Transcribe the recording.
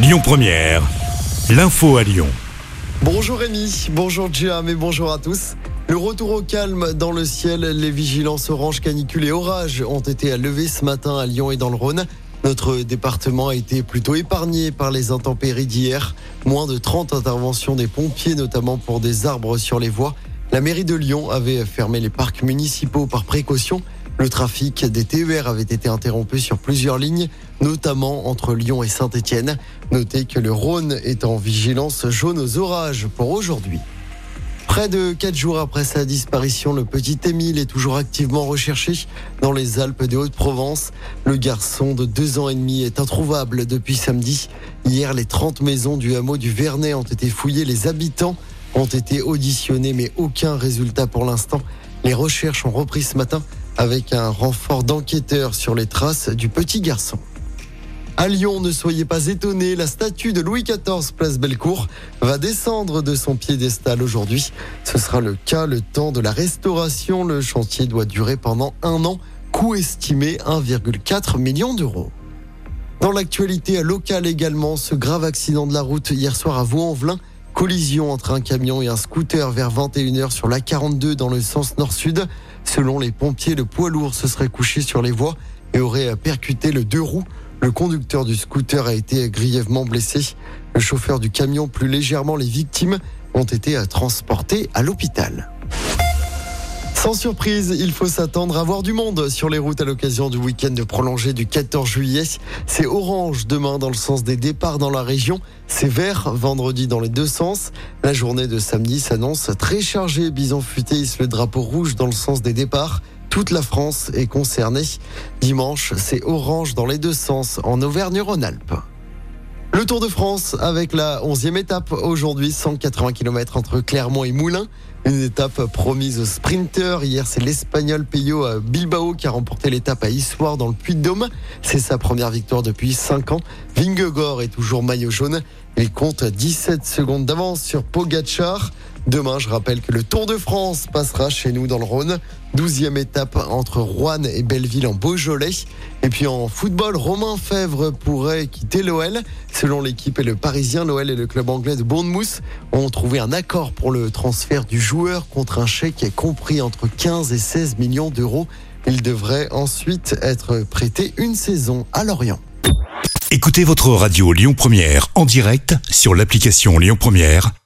Lyon Première, l'info à Lyon. Bonjour Rémi, bonjour Jam et bonjour à tous. Le retour au calme dans le ciel, les vigilances orange, canicule et orage ont été levées ce matin à Lyon et dans le Rhône. Notre département a été plutôt épargné par les intempéries d'hier. Moins de 30 interventions des pompiers, notamment pour des arbres sur les voies. La mairie de Lyon avait fermé les parcs municipaux par précaution. Le trafic des TER avait été interrompu sur plusieurs lignes, notamment entre Lyon et Saint-Étienne. Notez que le Rhône est en vigilance jaune aux orages pour aujourd'hui. Près de quatre jours après sa disparition, le petit Émile est toujours activement recherché dans les Alpes de Haute-Provence. Le garçon de deux ans et demi est introuvable depuis samedi. Hier, les 30 maisons du hameau du Vernet ont été fouillées. Les habitants ont été auditionnés, mais aucun résultat pour l'instant. Les recherches ont repris ce matin avec un renfort d'enquêteurs sur les traces du petit garçon. À Lyon, ne soyez pas étonnés, la statue de Louis XIV, place Bellecour, va descendre de son piédestal aujourd'hui. Ce sera le cas le temps de la restauration. Le chantier doit durer pendant un an, coût estimé 1,4 million d'euros. Dans l'actualité locale également, ce grave accident de la route hier soir à Vaux-en-Velin. Collision entre un camion et un scooter vers 21h sur la 42 dans le sens nord-sud. Selon les pompiers, le poids lourd se serait couché sur les voies et aurait percuté le deux roues. Le conducteur du scooter a été grièvement blessé. Le chauffeur du camion, plus légèrement, les victimes ont été transportées à l'hôpital. Sans surprise, il faut s'attendre à voir du monde sur les routes à l'occasion du week-end prolongé du 14 juillet. C'est orange demain dans le sens des départs dans la région. C'est vert vendredi dans les deux sens. La journée de samedi s'annonce très chargée. Bison futé le drapeau rouge dans le sens des départs. Toute la France est concernée. Dimanche, c'est orange dans les deux sens en Auvergne-Rhône-Alpes. Le Tour de France avec la 11e étape aujourd'hui, 180 km entre Clermont et Moulins. Une étape promise aux sprinteurs. Hier, c'est l'Espagnol Peyo Bilbao qui a remporté l'étape à Issoire dans le Puy-de-Dôme. C'est sa première victoire depuis 5 ans. Vingegaard est toujours maillot jaune. Il compte 17 secondes d'avance sur Pogachar. Demain, je rappelle que le Tour de France passera chez nous dans le Rhône. 12e étape entre Rouen et Belleville en Beaujolais. Et puis en football, Romain Fèvre pourrait quitter l'OL. Selon l'équipe et le Parisien, l'OL et le club anglais de Bournemouth ont trouvé un accord pour le transfert du joueur contre un chèque compris entre 15 et 16 millions d'euros. Il devrait ensuite être prêté une saison à Lorient. Écoutez votre radio Lyon Première en direct sur l'application Lyon Première,